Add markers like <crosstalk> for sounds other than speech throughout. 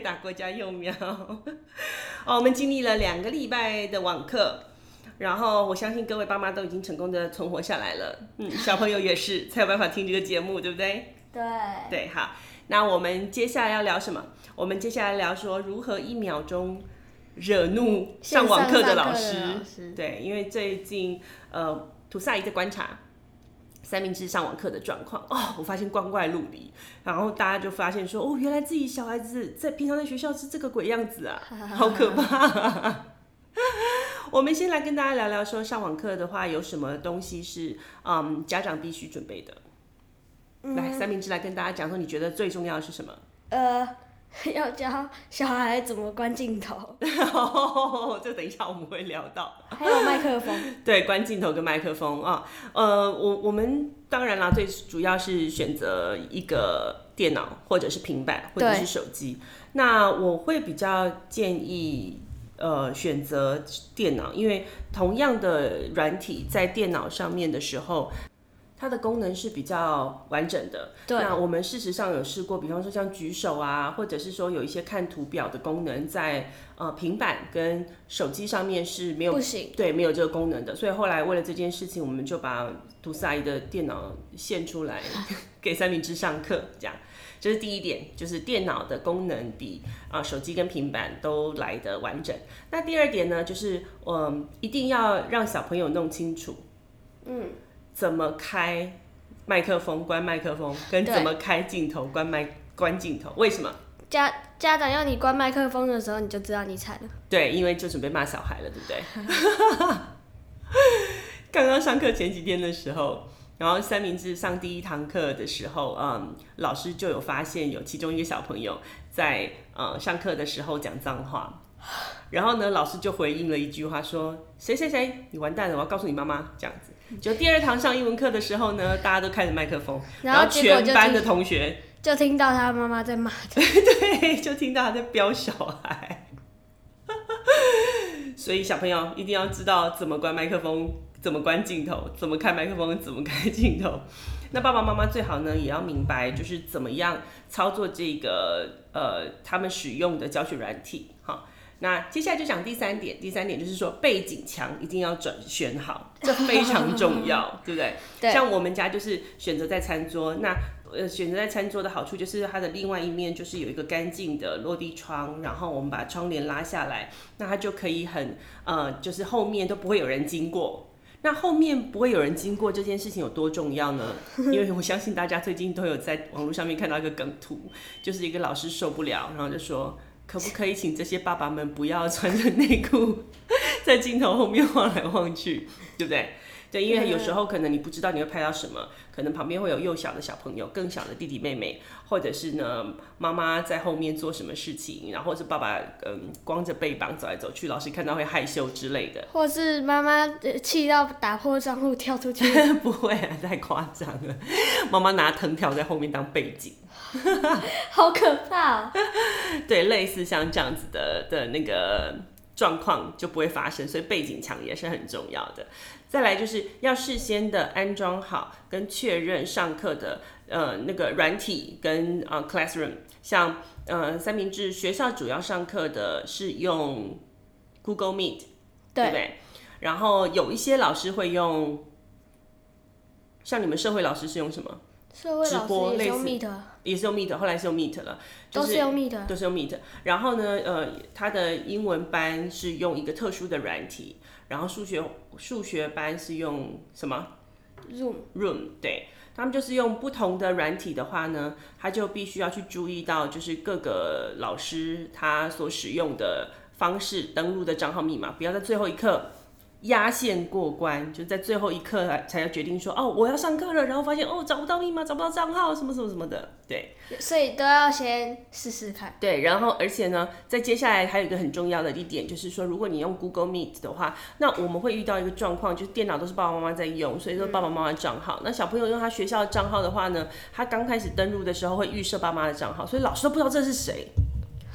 打国家幼苗。<laughs> 哦，我们经历了两个礼拜的网课，然后我相信各位爸妈都已经成功的存活下来了。嗯，小朋友也是才有办法听这个节目，对不对？对。对，好。那我们接下来要聊什么？我们接下来聊说如何一秒钟惹怒上网课的老师。老师对，因为最近呃，涂萨姨在观察。三明治上网课的状况哦，我发现光怪陆离，然后大家就发现说，哦，原来自己小孩子在平常在学校是这个鬼样子啊，<laughs> 好可怕啊。<laughs> 我们先来跟大家聊聊说，上网课的话有什么东西是嗯家长必须准备的。嗯、来，三明治来跟大家讲说，你觉得最重要的是什么？呃。<laughs> 要教小孩怎么关镜头，<laughs> 就等一下我们会聊到。还有麦克风，<laughs> 对，关镜头跟麦克风啊，呃，我我们当然啦，最主要是选择一个电脑或者是平板或者是手机。那我会比较建议呃选择电脑，因为同样的软体在电脑上面的时候。它的功能是比较完整的。对。那我们事实上有试过，比方说像举手啊，或者是说有一些看图表的功能在，在呃平板跟手机上面是没有不行，对，没有这个功能的。所以后来为了这件事情，我们就把涂萨姨的电脑献出来 <laughs> 给三明治上课，这样。这、是第一点，就是电脑的功能比啊、呃、手机跟平板都来得完整。那第二点呢，就是嗯、呃，一定要让小朋友弄清楚，嗯。怎么开麦克风、关麦克风，跟怎么开镜头、关麦关镜头？为什么？家家长要你关麦克风的时候，你就知道你惨了。对，因为就准备骂小孩了，对不对？<laughs> 刚刚上课前几天的时候，然后三明治上第一堂课的时候，嗯，老师就有发现有其中一个小朋友在嗯上课的时候讲脏话，然后呢，老师就回应了一句话说：“谁谁谁，你完蛋了，我要告诉你妈妈。”这样子。就第二堂上英文课的时候呢，大家都开着麦克风，然后全班的同学就听到他妈妈在骂，对 <laughs> 对，就听到他在飙小孩。<laughs> 所以小朋友一定要知道怎么关麦克风，怎么关镜头，怎么开麦克风，怎么开镜头。那爸爸妈妈最好呢，也要明白就是怎么样操作这个呃他们使用的教学软体哈。那接下来就讲第三点，第三点就是说背景墙一定要转选好，这非常重要，<laughs> 对不对？对。像我们家就是选择在餐桌，那呃选择在餐桌的好处就是它的另外一面就是有一个干净的落地窗，然后我们把窗帘拉下来，那它就可以很呃就是后面都不会有人经过。那后面不会有人经过这件事情有多重要呢？<laughs> 因为我相信大家最近都有在网络上面看到一个梗图，就是一个老师受不了，然后就说。可不可以请这些爸爸们不要穿着内裤？在镜头后面晃来晃去，对不对？对，因为有时候可能你不知道你会拍到什么，可能旁边会有幼小的小朋友、更小的弟弟妹妹，或者是呢妈妈在后面做什么事情，然后是爸爸嗯光着背膀走来走去，老师看到会害羞之类的，或是妈妈气到打破窗户跳出去，<laughs> 不会啊，太夸张了，妈妈拿藤条在后面当背景。<laughs> 好可怕哦！<laughs> 对，类似像这样子的的那个状况就不会发生，所以背景墙也是很重要的。再来就是要事先的安装好跟确认上课的呃那个软体跟呃 Classroom，像呃三明治学校主要上课的是用 Google Meet，对，对不对？然后有一些老师会用，像你们社会老师是用什么？直播类似，也是用 Meet，后来是用 Meet 了，就是，都是用 Meet，都是用 Meet。然后呢，呃，他的英文班是用一个特殊的软体，然后数学数学班是用什么？Room。Room，对，他们就是用不同的软体的话呢，他就必须要去注意到，就是各个老师他所使用的方式登录的账号密码，不要在最后一刻。压线过关，就在最后一刻才要决定说哦，我要上课了，然后发现哦，找不到密码，找不到账号，什么什么什么的，对，所以都要先试试看。对，然后而且呢，在接下来还有一个很重要的一点，就是说，如果你用 Google Meet 的话，那我们会遇到一个状况，就是电脑都是爸爸妈妈在用，所以说爸爸妈妈的账号、嗯。那小朋友用他学校的账号的话呢，他刚开始登录的时候会预设爸妈的账号，所以老师都不知道这是谁。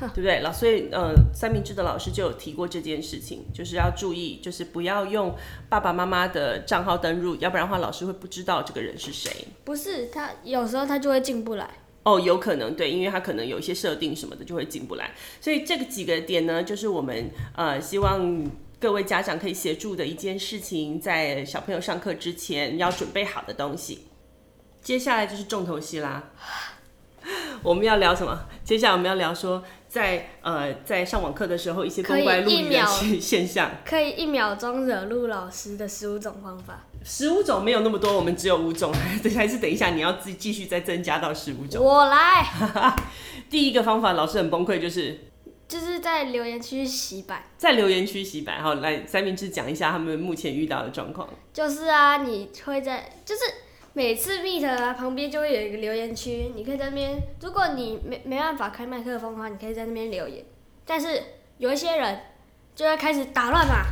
<laughs> 对不对？老所以呃，三明治的老师就有提过这件事情，就是要注意，就是不要用爸爸妈妈的账号登入，要不然的话老师会不知道这个人是谁。不是，他有时候他就会进不来。哦，有可能对，因为他可能有一些设定什么的就会进不来。所以这个几个点呢，就是我们呃希望各位家长可以协助的一件事情，在小朋友上课之前要准备好的东西。接下来就是重头戏啦。<laughs> 我们要聊什么？接下来我们要聊说在，呃在上网课的时候，一些光怪陆离的 <laughs> 现象，可以一秒钟惹怒老师的十五种方法。十五种没有那么多，我们只有五种。<laughs> 等还是等一下，你要自继续再增加到十五种。我来。<laughs> 第一个方法，老师很崩溃，就是就是在留言区洗版，在留言区洗版。好，来三明治讲一下他们目前遇到的状况。就是啊，你会在就是。每次 Meet 啊，旁边就会有一个留言区，你可以在那边。如果你没没办法开麦克风的话，你可以在那边留言。但是有一些人就会开始打乱嘛，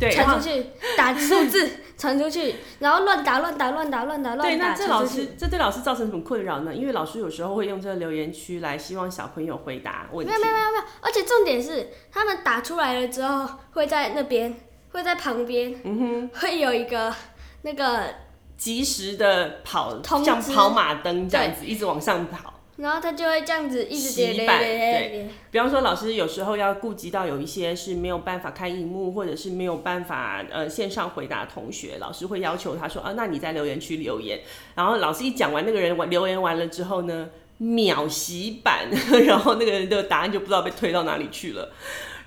对，传出去打数字，传出去，然后乱打乱打乱打乱打乱打。对，那这老师这对老师造成什么困扰呢？因为老师有时候会用这个留言区来希望小朋友回答问题。没有没有没有没有，而且重点是他们打出来了之后，会在那边，会在旁边，嗯哼，会有一个那个。及时的跑，像跑马灯这样子，一直往上跑。然后他就会这样子一直洗版。对，比方说老师有时候要顾及到有一些是没有办法开荧幕，或者是没有办法呃线上回答同学，老师会要求他说啊，那你在留言区留言。然后老师一讲完，那个人完留言完了之后呢，秒洗版，<laughs> 然后那个人的答案就不知道被推到哪里去了。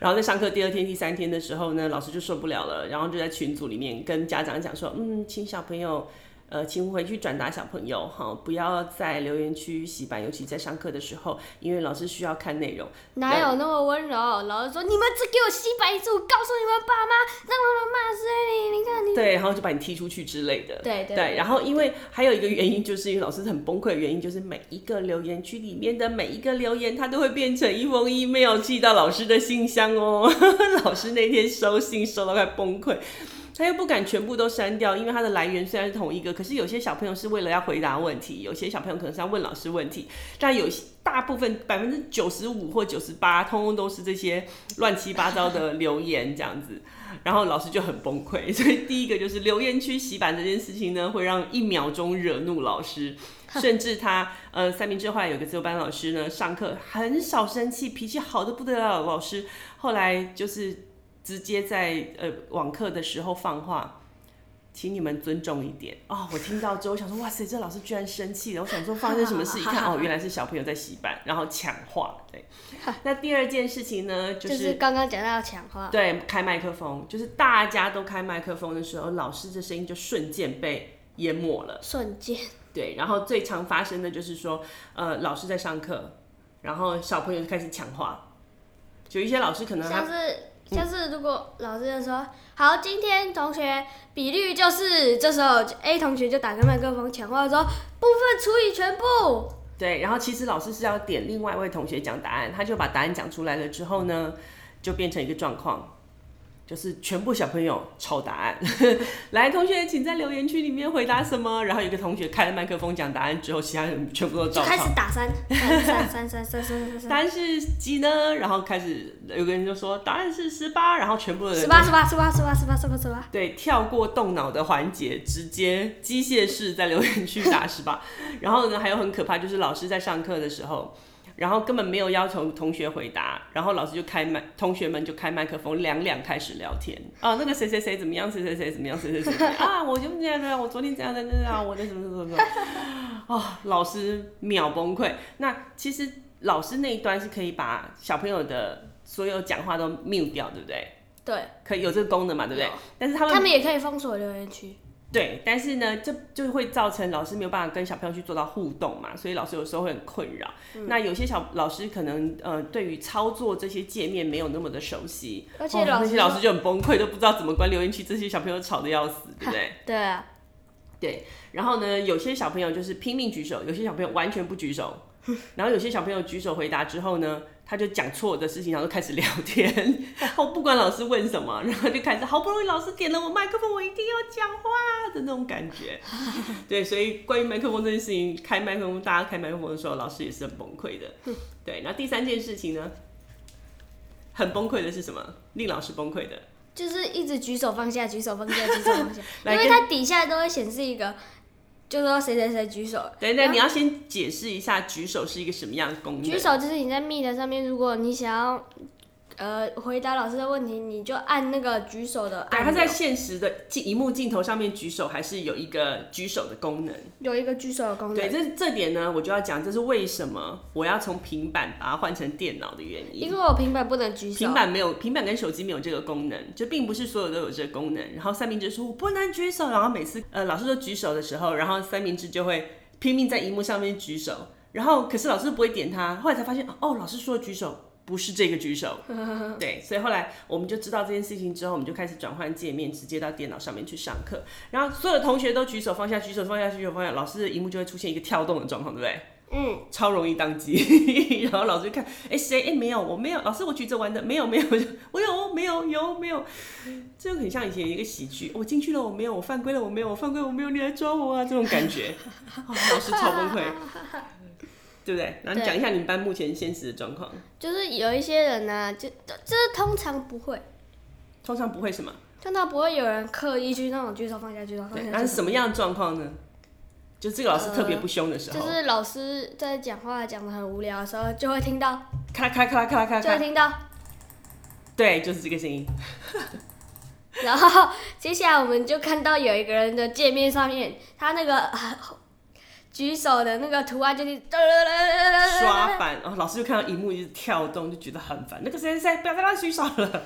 然后在上课第二天、第三天的时候呢，老师就受不了了，然后就在群组里面跟家长讲说，嗯，请小朋友。呃，请回去转达小朋友哈，不要在留言区洗版，尤其在上课的时候，因为老师需要看内容。哪有那么温柔？老师说，你们只给我洗版一次，我告诉你们爸妈，让他们骂死你！你看你。对，然后就把你踢出去之类的。对对，然后因为还有一个原因，就是因为老师很崩溃的原因，就是每一个留言区里面的每一个留言，它都会变成一封 email 寄到老师的信箱哦。<laughs> 老师那天收信收到快崩溃。他又不敢全部都删掉，因为他的来源虽然是同一个，可是有些小朋友是为了要回答问题，有些小朋友可能是要问老师问题，但有大部分百分之九十五或九十八，通通都是这些乱七八糟的留言这样子，然后老师就很崩溃。所以第一个就是留言区洗版这件事情呢，会让一秒钟惹怒老师，<laughs> 甚至他呃三明治后来有个自由班老师呢，上课很少生气，脾气好的不得了，老师后来就是。直接在呃网课的时候放话，请你们尊重一点哦。我听到之后，我想说，哇塞，这老师居然生气了。我想说，发生什么事？一看哦，原来是小朋友在洗板，然后抢话。对，那第二件事情呢，就是刚刚讲到要抢话。对，开麦克风，就是大家都开麦克风的时候，老师的声音就瞬间被淹没了。瞬间。对，然后最常发生的就是说，呃，老师在上课，然后小朋友就开始抢话，有一些老师可能他。像是如果老师就说好，今天同学比率就是这时候 A 同学就打开麦克风抢话说部分除以全部。对，然后其实老师是要点另外一位同学讲答案，他就把答案讲出来了之后呢，就变成一个状况。就是全部小朋友抄答案。<laughs> 来，同学，请在留言区里面回答什么？然后有一个同学开了麦克风讲答案之后，其他人全部都就开始打三，三三三三三三三。答案是几呢？然后开始有个人就说答案是十八，然后全部的人十八十八十八十八十八十八十八，对，跳过动脑的环节，直接机械式在留言区打十八。然后呢，还有很可怕，就是老师在上课的时候。然后根本没有要求同学回答，然后老师就开麦，同学们就开麦克风，两两开始聊天啊，那个谁谁谁怎么样，谁谁谁怎么样，谁谁谁 <laughs> 啊，我就这样的，我昨天这样的，这样，我的什么什么什么，啊、哦，老师秒崩溃。那其实老师那一端是可以把小朋友的所有讲话都 mute 掉，对不对？对，可以有这个功能嘛，对不对？但是他们他们也可以封锁留言区。对，但是呢，这就会造成老师没有办法跟小朋友去做到互动嘛，所以老师有时候会很困扰。嗯、那有些小老师可能呃，对于操作这些界面没有那么的熟悉，而且老师、哦、那些老师就很崩溃，都不知道怎么关留言区，这些小朋友吵得要死，对不对？<laughs> 对啊，对。然后呢，有些小朋友就是拼命举手，有些小朋友完全不举手，<laughs> 然后有些小朋友举手回答之后呢。他就讲错的事情，然后就开始聊天，<laughs> 我不管老师问什么，然后就开始好不容易老师点了我麦克风，我一定要讲话的那种感觉。<laughs> 对，所以关于麦克风这件事情，开麦克风，大家开麦克风的时候，老师也是很崩溃的。对，那第三件事情呢，很崩溃的是什么？令老师崩溃的，就是一直举手放下，举手放下，举手放下，因为它底下都会显示一个，就说谁谁谁举手。等等，你要先解释一下举手是一个什么样的功能？举手就是你在 Meet 上面，如果你想要。呃，回答老师的问题，你就按那个举手的按。他在现实的镜荧幕镜头上面举手，还是有一个举手的功能？有一个举手的功能。对，这这点呢，我就要讲，这是为什么我要从平板把它换成电脑的原因。因为我平板不能举手。平板没有，平板跟手机没有这个功能，就并不是所有都有这个功能。然后三明治说：“我不能举手。”然后每次呃老师说举手的时候，然后三明治就会拼命在荧幕上面举手。然后可是老师不会点他，后来才发现哦，老师说举手。不是这个举手，<laughs> 对，所以后来我们就知道这件事情之后，我们就开始转换界面，直接到电脑上面去上课。然后所有的同学都举手放下，举手放下，举手放下，老师的荧幕就会出现一个跳动的状况，对不对？嗯，超容易当机。<laughs> 然后老师就看，哎，谁？哎，没有，我没有。老师，我举着玩的，没有，没有，<laughs> 我有，没有，有，没有。这就很像以前一个喜剧，我进去了，我没有，我犯规了，我没有，我犯规，我没有，你来抓我啊，这种感觉，哦、老师超崩溃。对不对？然后讲一下你们班目前现实的状况。就是有一些人呢、啊，就就是通常不会，通常不会什么？通常不会有人刻意去那种举手放下举手放下。那是什么样的状况呢？就这个老师特别不凶的时候。呃、就是老师在讲话讲的很无聊的时候，就会听到咔咔咔咔咔，就会听到。对，就是这个声音。<laughs> 然后接下来我们就看到有一个人的界面上面，他那个。举手的那个图案就是刷板，然后，老师就看到荧幕一直跳动，就觉得很烦。那个谁谁谁不要再乱举手了。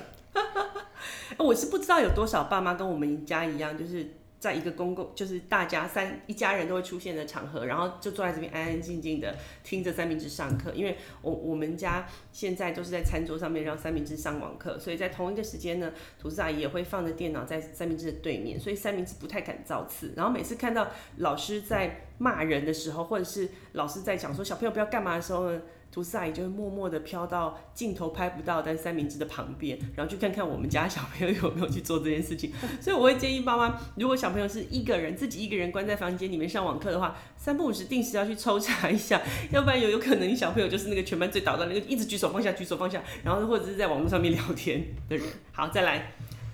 我是不知道有多少爸妈跟我们家一样，就是。在一个公共，就是大家三一家人都会出现的场合，然后就坐在这边安安静静的听着三明治上课。因为我我们家现在都是在餐桌上面让三明治上网课，所以在同一个时间呢，吐司阿姨也会放着电脑在三明治的对面，所以三明治不太敢造次。然后每次看到老师在骂人的时候，或者是老师在讲说小朋友不要干嘛的时候呢，吐司阿姨就会默默的飘到镜头拍不到但三明治的旁边，然后去看看我们家小朋友有没有去做这件事情。<laughs> 所以我会建议妈妈，如果小朋友是一个人自己一个人关在房间里面上网课的话，三不五时定时要去抽查一下，要不然有有可能你小朋友就是那个全班最捣蛋那个，一直举手放下举手放下，然后或者是在网络上面聊天的人。好，再来，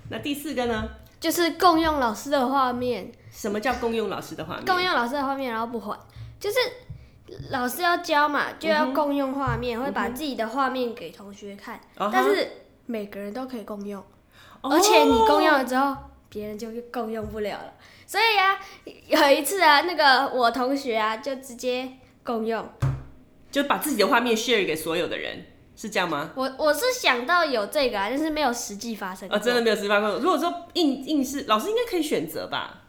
那第四个呢，就是共用老师的画面。什么叫共用老师的画面？共用老师的画面，然后不还，就是。老师要教嘛，就要共用画面，嗯，会把自己的画面给同学看，嗯。但是每个人都可以共用，哦，而且你共用了之后，别人就共用不了了。所以啊，有一次啊，那个我同学啊，就直接共用，就把自己的画面 share 给所有的人，是这样吗？我我是想到有这个啊，但是没有实际发生。啊，真的没有实际发生。如果说硬硬是，老师应该可以选择吧？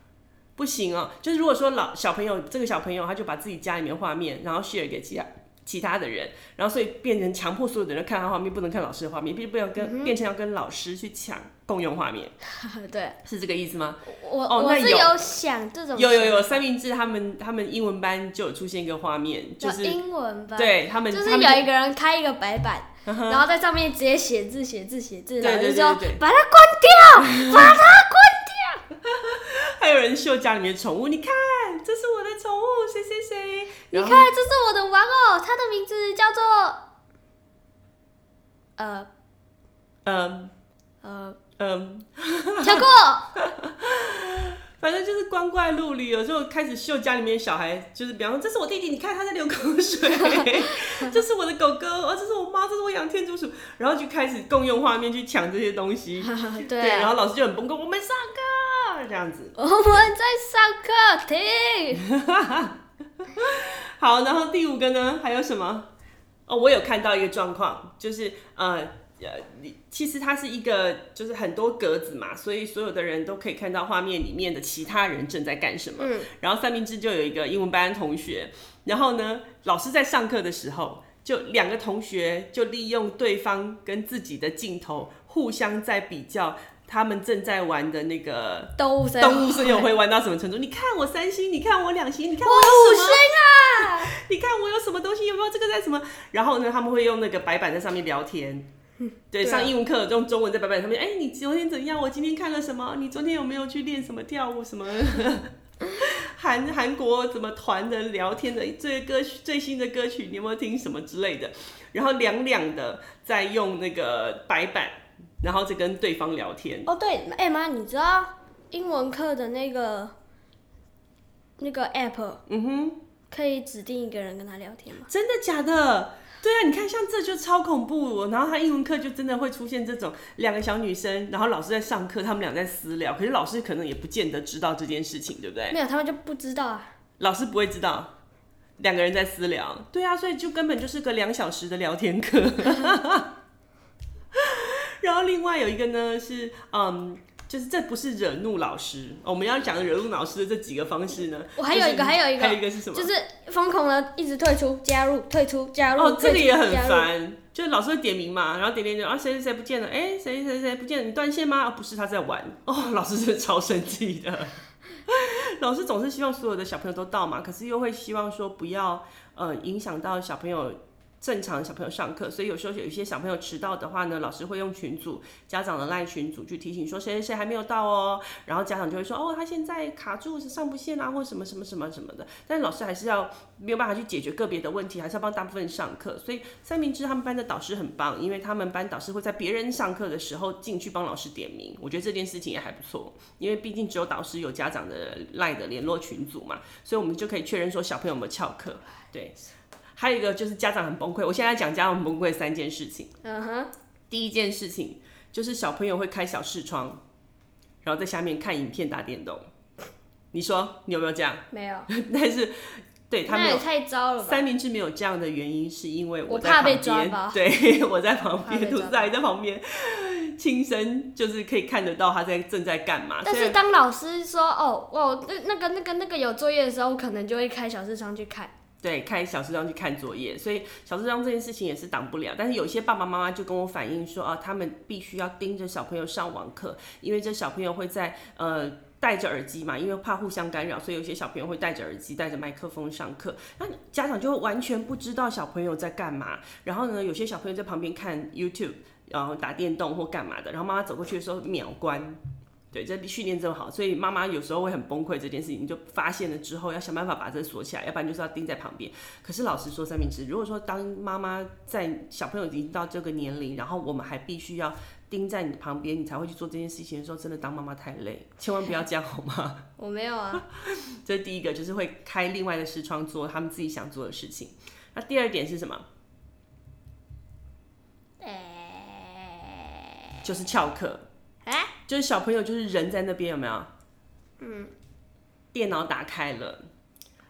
不行哦，就是如果说老小朋友这个小朋友他就把自己家里面画面，然后 share 给其他其他的人，然后所以变成强迫所有的人看他画面，不能看老师的画面，必须不要跟、嗯、变成要跟老师去抢共用画面。<laughs> 对，是这个意思吗？我哦，那有，有想这种有有有三明治他们他们英文班就有出现一个画面，就是英文班。对他们就是有一个人开一个白板，然后在上面直接写字写字写字，然后就说把它关掉，<laughs> 把它关有人秀家里面宠物，你看，这是我的宠物，谁谁谁？你看，这是我的玩偶，它的名字叫做，呃，嗯，呃，嗯，跳过。<laughs> 反正就是光怪陆离，有时候开始秀家里面小孩，就是比方说，这是我弟弟，你看他在流口水；<laughs> 这是我的狗狗，哦，这是我妈，这是我养天竺鼠，然后就开始共用画面去抢这些东西。<laughs> 对，对，然后老师就很崩溃，我们上课这样子。<laughs> 我们在上课，停。<laughs> 好，然后第五个呢，还有什么？哦，我有看到一个状况，就是呃。呃，其实它是一个，就是很多格子嘛，所以所有的人都可以看到画面里面的其他人正在干什么。嗯，然后三明治就有一个英文班同学，然后呢，老师在上课的时候，就两个同学就利用对方跟自己的镜头，互相在比较他们正在玩的那个动物动物森友会玩到什么程度？你看我三星，你看我两星，你看我五星啊！<laughs> 你看我有什么东西？有没有这个在什么？然后呢，他们会用那个白板在上面聊天。<laughs> 对，上英文课用中文在白板上面。哎、欸，你昨天怎样？我今天看了什么？你昨天有没有去练什么跳舞什么？<laughs> 韩韩国怎么团的聊天的最歌曲最新的歌曲？你有没有听什么之类的？然后两两的在用那个白板，然后再跟对方聊天。哦，对，哎妈，你知道英文课的那个那个 app，嗯哼，可以指定一个人跟他聊天吗？真的假的？对啊，你看像这就超恐怖，然后他英文课就真的会出现这种两个小女生，然后老师在上课，他们俩在私聊，可是老师可能也不见得知道这件事情，对不对？没有，他们就不知道啊。老师不会知道两个人在私聊，对啊，所以就根本就是个两小时的聊天课。<laughs> 然后另外有一个呢是，嗯。就是这不是惹怒老师，我们要讲惹怒老师的这几个方式呢。我还有一个，还有一个，还有一个是什么？就是疯狂的一直退出、加入、退出、加入。哦，这个也很烦。就是老师会点名嘛，然后点点点，啊，谁谁谁不见了？哎，谁谁谁不见了？你断线吗？哦，不是，他在玩。哦，老师是超生气的。<laughs> 老师总是希望所有的小朋友都到嘛，可是又会希望说不要呃影响到小朋友。正常小朋友上课，所以有时候有一些小朋友迟到的话呢，老师会用群组、家长的赖群组去提醒说谁谁谁还没有到哦，然后家长就会说哦，他现在卡住是上不线啊，或什么什么什么什么的。但是老师还是要没有办法去解决个别的问题，还是要帮大部分上课。所以三明治他们班的导师很棒，因为他们班导师会在别人上课的时候进去帮老师点名，我觉得这件事情也还不错，因为毕竟只有导师有家长的赖的联络群组嘛，所以我们就可以确认说小朋友有没有翘课，对。还有一个就是家长很崩溃。我现在讲家长很崩溃三件事情。嗯哼。第一件事情就是小朋友会开小视窗，然后在下面看影片打电动。你说你有没有这样？没有。<laughs> 但是对他没有。那也太糟了吧。三明治没有这样的原因是因为我在旁边。我怕被抓包。<laughs> 对，我在旁边，兔子在在旁边，亲身就是可以看得到他在正在干嘛。但是当老师说哦哦那那个那个那个有作业的时候，我可能就会开小视窗去看。对，开小视窗去看作业，所以小视窗这件事情也是挡不了。但是有些爸爸妈妈就跟我反映说，啊，他们必须要盯着小朋友上网课，因为这小朋友会在呃戴着耳机嘛，因为怕互相干扰，所以有些小朋友会戴着耳机、戴着麦克风上课。那家长就完全不知道小朋友在干嘛。然后呢，有些小朋友在旁边看 YouTube，然后打电动或干嘛的，然后妈妈走过去的时候秒关。对，这训练这么好，所以妈妈有时候会很崩溃。这件事情你就发现了之后，要想办法把这锁起来，要不然就是要盯在旁边。可是老实说，三明治，如果说当妈妈在小朋友已经到这个年龄，然后我们还必须要盯在你旁边，你才会去做这件事情的时候，真的当妈妈太累，千万不要这样好吗？<laughs> 我没有啊。<laughs> 这是第一个，就是会开另外的视窗做他们自己想做的事情。那第二点是什么？就是翘课。就是小朋友，就是人在那边有没有？嗯，电脑打开了，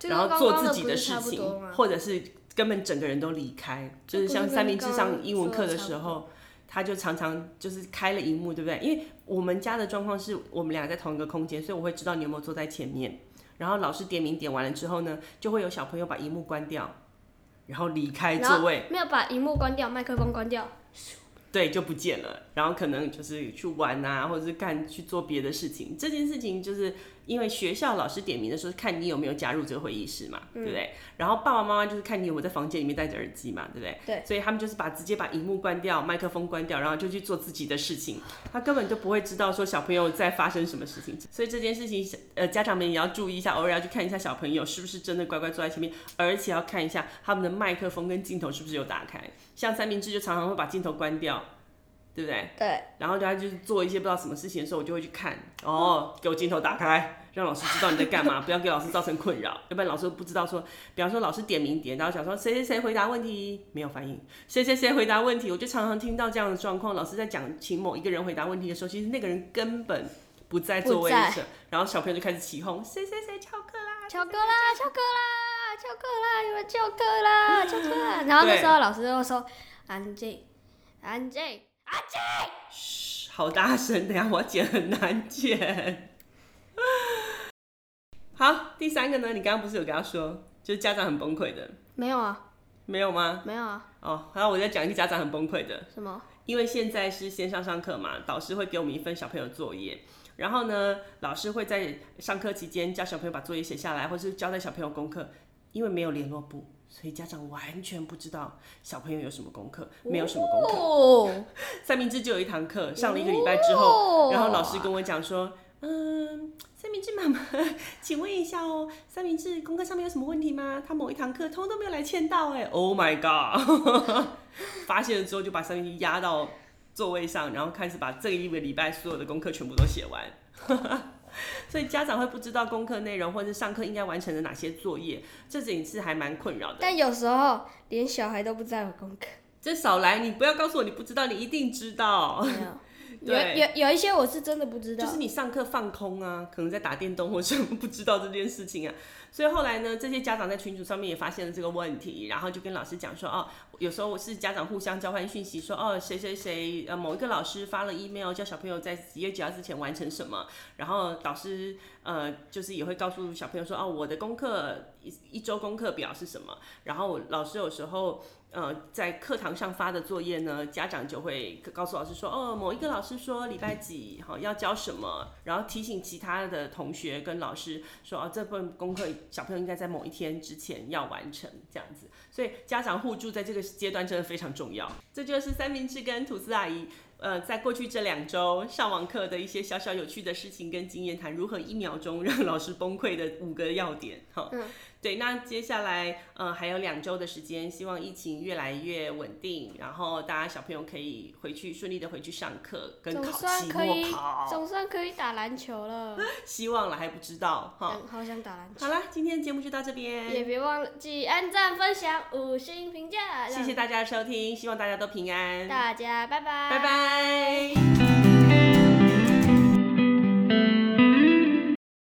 然后做自己的事情，或者是根本整个人都离开。就是像三明治上英文课的时候，他就常常就是开了荧幕，对不对？因为我们家的状况是我们俩在同一个空间，所以我会知道你有没有坐在前面。然后老师点名点完了之后呢，就会有小朋友把荧幕关掉，然后离开座位，没有把荧幕关掉，麦克风关掉。对，就不见了，然后可能就是去玩啊，或者是干去做别的事情。这件事情就是。因为学校老师点名的时候，看你有没有加入这个会议室嘛，嗯、对不对？然后爸爸妈妈就是看你有没有在房间里面戴着耳机嘛，对不对？对。所以他们就是把直接把荧幕关掉，麦克风关掉，然后就去做自己的事情。他根本就不会知道说小朋友在发生什么事情。所以这件事情，呃，家长们也要注意一下，偶尔要去看一下小朋友是不是真的乖乖坐在前面，而且要看一下他们的麦克风跟镜头是不是有打开。像三明治就常常会把镜头关掉。对不对？对。然后他就是做一些不知道什么事情的时候，我就会去看。哦，给我镜头打开，让老师知道你在干嘛，<laughs> 不要给老师造成困扰。要不然老师不知道说，比方说老师点名点，然后想说谁谁谁回答问题没有反应，谁谁谁回答问题，我就常常听到这样的状况。老师在讲请某一个人回答问题的时候，其实那个人根本不在座位上，然后小朋友就开始起哄，谁谁谁翘课啦，翘课啦，翘课啦，翘课啦，你们翘课啦，<laughs> 翘课啦。然后那时候老师就说安静，安静。安静！嘘，好大声！等下我剪很难剪。<laughs> 好，第三个呢？你刚刚不是有跟他说，就是家长很崩溃的？没有啊。没有吗？没有啊。哦，然后我再讲一个家长很崩溃的。什么？因为现在是线上上课嘛，导师会给我们一份小朋友作业，然后呢，老师会在上课期间叫小朋友把作业写下来，或是交代小朋友功课，因为没有联络簿。所以家长完全不知道小朋友有什么功课，没有什么功课。哦、三明治就有一堂课，上了一个礼拜之后，然后老师跟我讲说：“嗯，三明治妈妈，请问一下哦，三明治功课上面有什么问题吗？他某一堂课通通都没有来签到哎，Oh my god！<laughs> 发现了之后就把三明治压到座位上，然后开始把这一个礼拜所有的功课全部都写完。<laughs> 所以家长会不知道功课内容，或者是上课应该完成的哪些作业，这件事还蛮困扰的。但有时候连小孩都不知道有功课。这少来，你不要告诉我你不知道，你一定知道。<laughs> 有有有一些我是真的不知道，就是你上课放空啊，可能在打电动或者不知道这件事情啊。所以后来呢，这些家长在群组上面也发现了这个问题，然后就跟老师讲说，哦，有时候我是家长互相交换讯息，说，哦，谁谁谁，呃，某一个老师发了 email 叫小朋友在几月几号之前完成什么，然后导师，呃，就是也会告诉小朋友说，哦，我的功课一一周功课表是什么，然后老师有时候。呃，在课堂上发的作业呢，家长就会告诉老师说，哦，某一个老师说礼拜几好要教什么，然后提醒其他的同学跟老师说，哦，这份功课小朋友应该在某一天之前要完成，这样子。所以家长互助在这个阶段真的非常重要。这就是三明治跟吐司阿姨。呃，在过去这两周上网课的一些小小有趣的事情跟经验谈，如何一秒钟让老师崩溃的五个要点，哈，嗯，对，那接下来呃还有两周的时间，希望疫情越来越稳定，然后大家小朋友可以回去顺利的回去上课跟考期末考，总算可以打篮球了，<laughs> 希望了还不知道，哈，好想打篮球。好了，今天节目就到这边，也别忘记按赞、分享、五星评价，谢谢大家的收听，希望大家都平安，大家拜拜，拜拜。